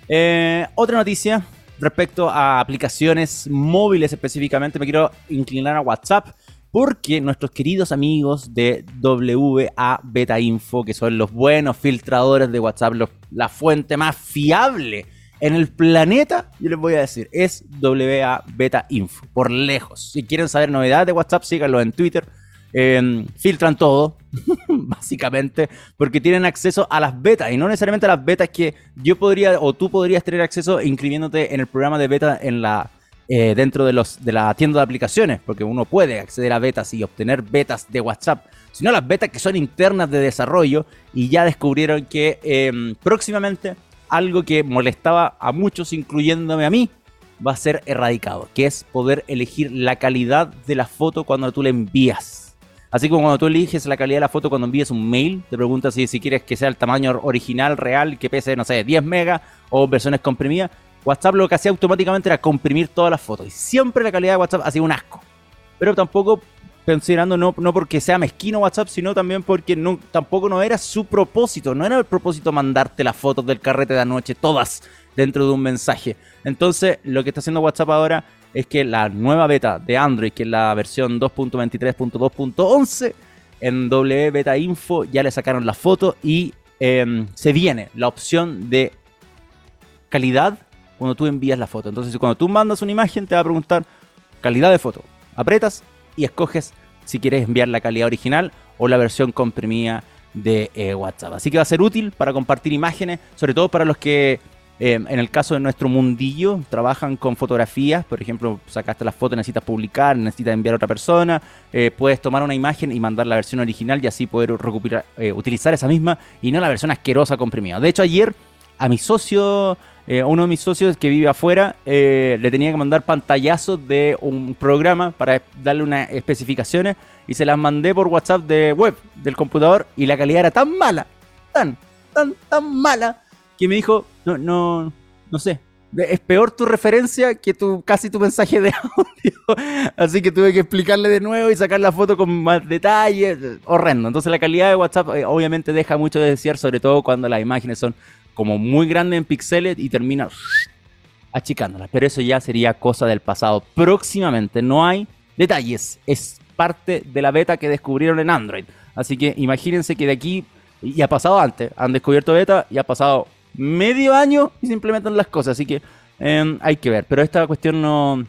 Eh, otra noticia respecto a aplicaciones móviles específicamente, me quiero inclinar a WhatsApp porque nuestros queridos amigos de WA Beta Info, que son los buenos filtradores de WhatsApp, la fuente más fiable en el planeta, yo les voy a decir, es WA Beta Info, por lejos. Si quieren saber novedades de WhatsApp, síganlo en Twitter. Em, filtran todo, básicamente, porque tienen acceso a las betas y no necesariamente a las betas que yo podría o tú podrías tener acceso inscribiéndote en el programa de beta en la eh, dentro de, los, de la tienda de aplicaciones, porque uno puede acceder a betas y obtener betas de WhatsApp, sino las betas que son internas de desarrollo y ya descubrieron que em, próximamente algo que molestaba a muchos, incluyéndome a mí, va a ser erradicado, que es poder elegir la calidad de la foto cuando tú le envías. Así como cuando tú eliges la calidad de la foto cuando envías un mail, te preguntas si, si quieres que sea el tamaño original, real, que pese, no sé, 10 megas o versiones comprimidas. WhatsApp lo que hacía automáticamente era comprimir todas las fotos. Y siempre la calidad de WhatsApp ha sido un asco. Pero tampoco considerando no, no porque sea mezquino WhatsApp, sino también porque tampoco no era su propósito. No era el propósito mandarte las fotos del carrete de anoche, todas dentro de un mensaje. Entonces, lo que está haciendo WhatsApp ahora es que la nueva beta de Android, que es la versión 2.23.2.11, en W Beta Info ya le sacaron la foto y em, se viene la opción de calidad cuando tú envías la foto. Entonces, cuando tú mandas una imagen, te va a preguntar calidad de foto. Apretas y escoges si quieres enviar la calidad original o la versión comprimida de eh, WhatsApp. Así que va a ser útil para compartir imágenes, sobre todo para los que, eh, en el caso de nuestro mundillo, trabajan con fotografías. Por ejemplo, sacaste la foto, necesitas publicar, necesitas enviar a otra persona. Eh, puedes tomar una imagen y mandar la versión original y así poder recuperar, utilizar esa misma y no la versión asquerosa comprimida. De hecho, ayer a mi socio eh, uno de mis socios que vive afuera eh, le tenía que mandar pantallazos de un programa para darle unas especificaciones y se las mandé por WhatsApp de web del computador y la calidad era tan mala, tan, tan, tan mala que me dijo, no, no, no sé, es peor tu referencia que tu, casi tu mensaje de audio. Así que tuve que explicarle de nuevo y sacar la foto con más detalles. Horrendo. Entonces la calidad de WhatsApp eh, obviamente deja mucho de desear, sobre todo cuando las imágenes son como muy grande en píxeles y termina achicándola. Pero eso ya sería cosa del pasado. Próximamente no hay detalles. Es parte de la beta que descubrieron en Android. Así que imagínense que de aquí, y ha pasado antes, han descubierto beta y ha pasado medio año y se implementan las cosas. Así que em, hay que ver. Pero esta cuestión no,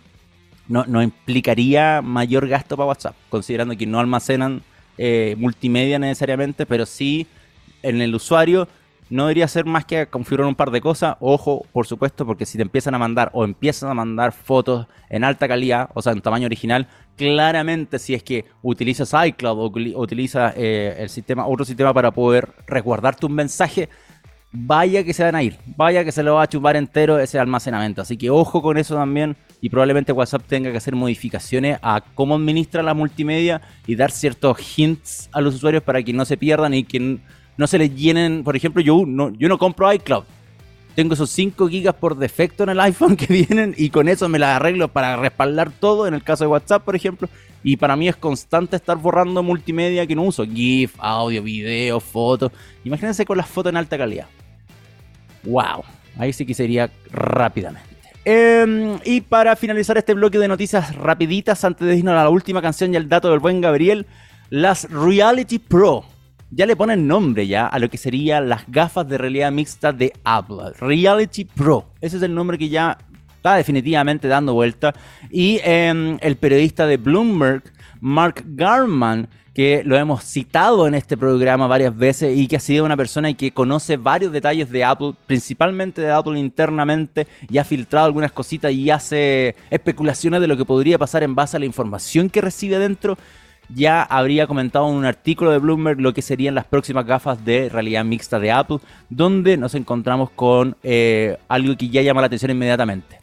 no, implicaría mayor gasto para WhatsApp, considerando que no almacenan eh, multimedia necesariamente, pero sí en el usuario no debería ser más que configurar un par de cosas. Ojo, por supuesto, porque si te empiezan a mandar o empiezan a mandar fotos en alta calidad, o sea, en tamaño original, claramente si es que utilizas iCloud o utilizas eh, el sistema, otro sistema para poder resguardarte un mensaje, vaya que se van a ir, vaya que se lo va a chupar entero ese almacenamiento. Así que ojo con eso también y probablemente WhatsApp tenga que hacer modificaciones a cómo administra la multimedia y dar ciertos hints a los usuarios para que no se pierdan y que no se les llenen. Por ejemplo, yo no, yo no compro iCloud. Tengo esos 5 gigas por defecto en el iPhone que vienen y con eso me las arreglo para respaldar todo en el caso de WhatsApp, por ejemplo. Y para mí es constante estar borrando multimedia que no uso. GIF, audio, video, fotos. Imagínense con las fotos en alta calidad. ¡Wow! Ahí sí que sería rápidamente. Em, y para finalizar este bloque de noticias rapiditas, antes de irnos a la última canción y al dato del buen Gabriel, las Reality Pro. Ya le ponen nombre ya a lo que serían las gafas de realidad mixta de Apple. Reality Pro. Ese es el nombre que ya está definitivamente dando vuelta. Y em, el periodista de Bloomberg, Mark Garman, que lo hemos citado en este programa varias veces y que ha sido una persona que conoce varios detalles de Apple, principalmente de Apple internamente, y ha filtrado algunas cositas y hace especulaciones de lo que podría pasar en base a la información que recibe dentro. Ya habría comentado en un artículo de Bloomberg lo que serían las próximas gafas de realidad mixta de Apple, donde nos encontramos con eh, algo que ya llama la atención inmediatamente.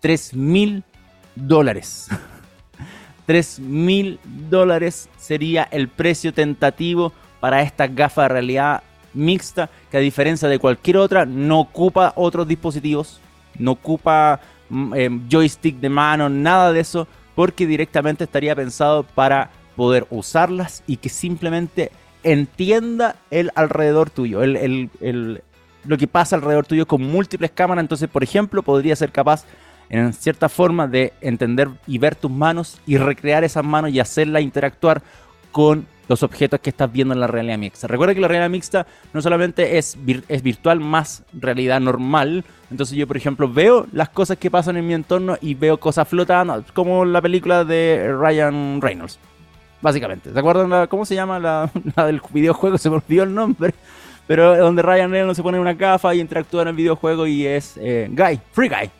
3 mil dólares. 3 mil dólares sería el precio tentativo para esta gafa de realidad mixta, que a diferencia de cualquier otra, no ocupa otros dispositivos, no ocupa mm, em, joystick de mano, nada de eso, porque directamente estaría pensado para poder usarlas y que simplemente entienda el alrededor tuyo, lo que pasa alrededor tuyo con múltiples cámaras. Entonces, por ejemplo, podría ser capaz en cierta forma de entender y ver tus manos y recrear esas manos y hacerlas interactuar con los objetos que estás viendo en la realidad mixta. Recuerda que la realidad mixta no solamente es, es virtual más realidad normal, entonces yo por ejemplo veo las cosas que pasan en mi entorno y veo cosas flotando, como la película de Ryan Reynolds, básicamente. ¿Se acuerdan cómo se llama la, del videojuego? Se me olvidó el nombre. Pero donde Ryan Reynolds se pone una gafa y interactúa en el videojuego y es eh, Guy, Free Guy.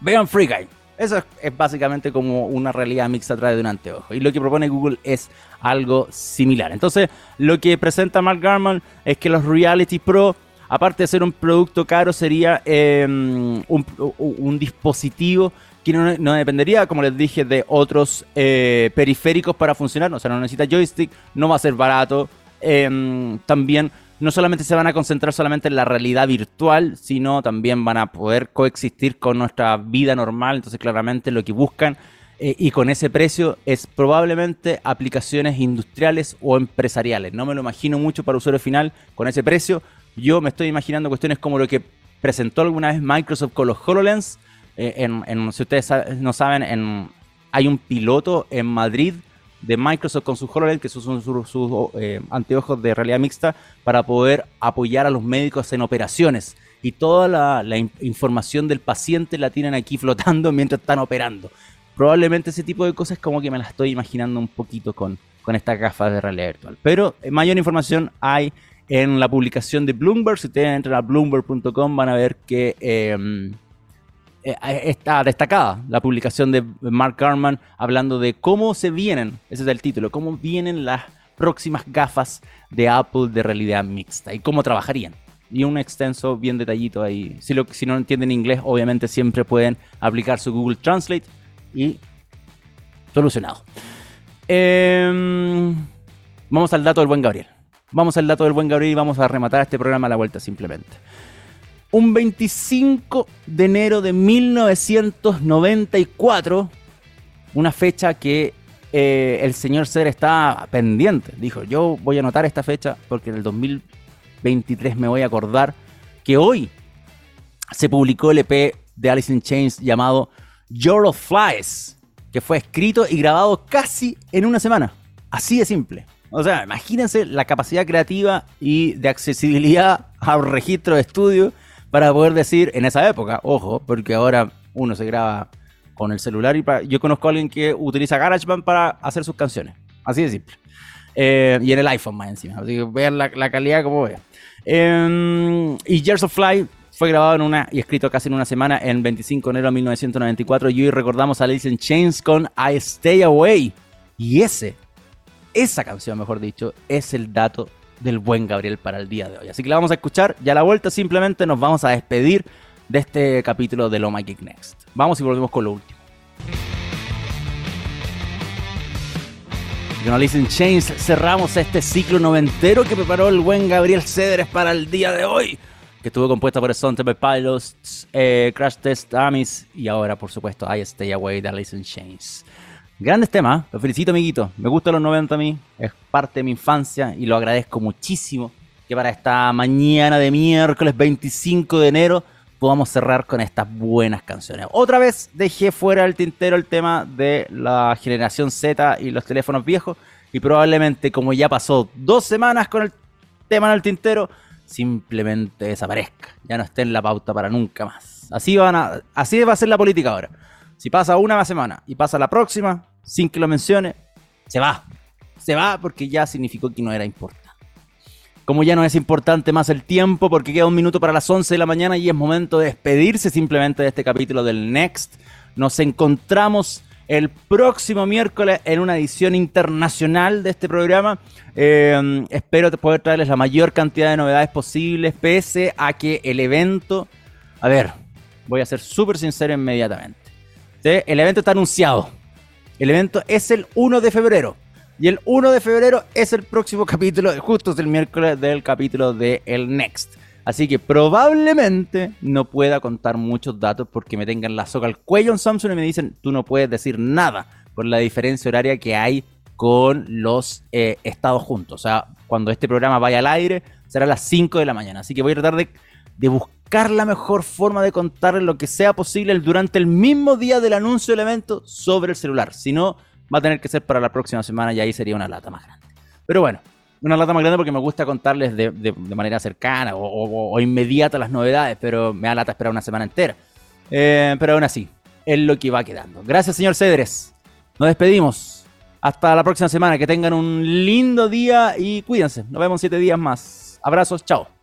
Vean Free Guy. Eso es, básicamente como una realidad mixta a través de un anteojo. Y lo que propone Google es algo similar. Entonces, lo que presenta Mark Garman es que los Reality Pro, aparte de ser un producto caro, sería em, un, dispositivo no, dependería, como les dije, de otros eh, periféricos para funcionar. O sea, no necesita joystick, no va a ser barato. Em, también no solamente se van a concentrar solamente en la realidad virtual, sino también van a poder coexistir con nuestra vida normal. Entonces, claramente lo que buscan eh, y con ese precio es probablemente aplicaciones industriales o empresariales. No me lo imagino mucho para usuario final con ese precio. Yo me estoy imaginando cuestiones como lo que presentó alguna vez Microsoft con los HoloLens. Eh, si ustedes no saben, en, hay un piloto en Madrid de Microsoft con sus HoloLens, que son sus, eh, anteojos de realidad mixta, para poder apoyar a los médicos en operaciones. Y toda la, información del paciente la tienen aquí flotando mientras están operando. Probablemente ese tipo de cosas como que me las estoy imaginando un poquito con, con estas gafas de realidad virtual. Pero eh, mayor información hay en la publicación de Bloomberg. Si ustedes entran a bloomberg.com van a ver que... Em, eh, está destacada la publicación de Mark Garman hablando de cómo se vienen, ese es el título, cómo vienen las próximas gafas de Apple de realidad mixta y cómo trabajarían. Y un extenso, bien detallito ahí. Si, lo, si no entienden inglés, obviamente siempre pueden aplicar su Google Translate y solucionado. Em, vamos al dato del buen Gabriel. Vamos al dato del buen Gabriel y vamos a rematar este programa a la vuelta simplemente un 25 de enero de 1994, una fecha que eh, el señor Ser está pendiente. Dijo, yo voy a anotar esta fecha porque en el 2023 me voy a acordar que hoy se publicó el EP de Alice in Chains llamado Your of Flies, que fue escrito y grabado casi en una semana. Así de simple. O sea, imagínense la capacidad creativa y de accesibilidad a un registro de estudio para poder decir en esa época, ojo, porque ahora uno se graba con el celular y yo conozco a alguien que utiliza GarageBand para hacer sus canciones. Así de simple. Eh, y en el iPhone más encima. Así que vean la, calidad como vean. Em, y Years of Fly fue grabado en una y escrito casi en una semana en 25 de enero de 1994. Y hoy recordamos a Alice in Chains con I Stay Away. Y ese, esa canción, mejor dicho, es el dato del buen Gabriel para el día de hoy. Así que la vamos a escuchar y a la vuelta simplemente nos vamos a despedir de este capítulo de Lo My Geek Next. Vamos y volvemos con lo último. Con Chains cerramos este ciclo noventero que preparó el buen Gabriel Cedres para el día de hoy, que estuvo compuesta por Stone Temple Pilots, eh, Crash Test Dummies y ahora, por supuesto, I Stay Away de Alice in Chains. Grandes temas, lo felicito, amiguito. Me gustan los 90 a mí, es parte de mi infancia y lo agradezco muchísimo que para esta mañana de miércoles 25 de enero podamos cerrar con estas buenas canciones. Otra vez dejé fuera del tintero el tema de la generación Z y los teléfonos viejos y probablemente como ya pasó dos semanas con el tema en el tintero, simplemente desaparezca, ya no esté en la pauta para nunca más. Así, van a, así va a ser la política ahora. Si pasa una semana y pasa la próxima, sin que lo mencione, se va. Se va porque ya significó que no era importante. Como ya no es importante más el tiempo porque queda un minuto para las 11 de la mañana y es momento de despedirse simplemente de este capítulo del Next. Nos encontramos el próximo miércoles en una edición internacional de este programa. Eh, espero poder traerles la mayor cantidad de novedades posibles, pese a que el evento... A ver, voy a ser súper sincero inmediatamente. El evento está anunciado. El evento es el 1 de febrero. Y el 1 de febrero es el próximo capítulo, justo es el miércoles del capítulo de El Next. Así que probablemente no pueda contar muchos datos porque me tengan la soga al cuello en Samsung y me dicen tú no puedes decir nada por la diferencia horaria que hay con los eh, estados juntos. O sea, cuando este programa vaya al aire será a las 5 de la mañana. Así que voy a tratar de, de buscar la mejor forma de contar lo que sea posible durante el mismo día del anuncio del evento sobre el celular. Si no va a tener que ser para la próxima semana y ahí sería una lata más grande. Pero bueno, una lata más grande porque me gusta contarles de, manera cercana o, inmediata las novedades, pero me da lata esperar una semana entera. Eh, pero aún así, es lo que va quedando. Gracias, señor Cedres. Nos despedimos. Hasta la próxima semana. Que tengan un lindo día y cuídense. Nos vemos en siete días más. Abrazos. Chao.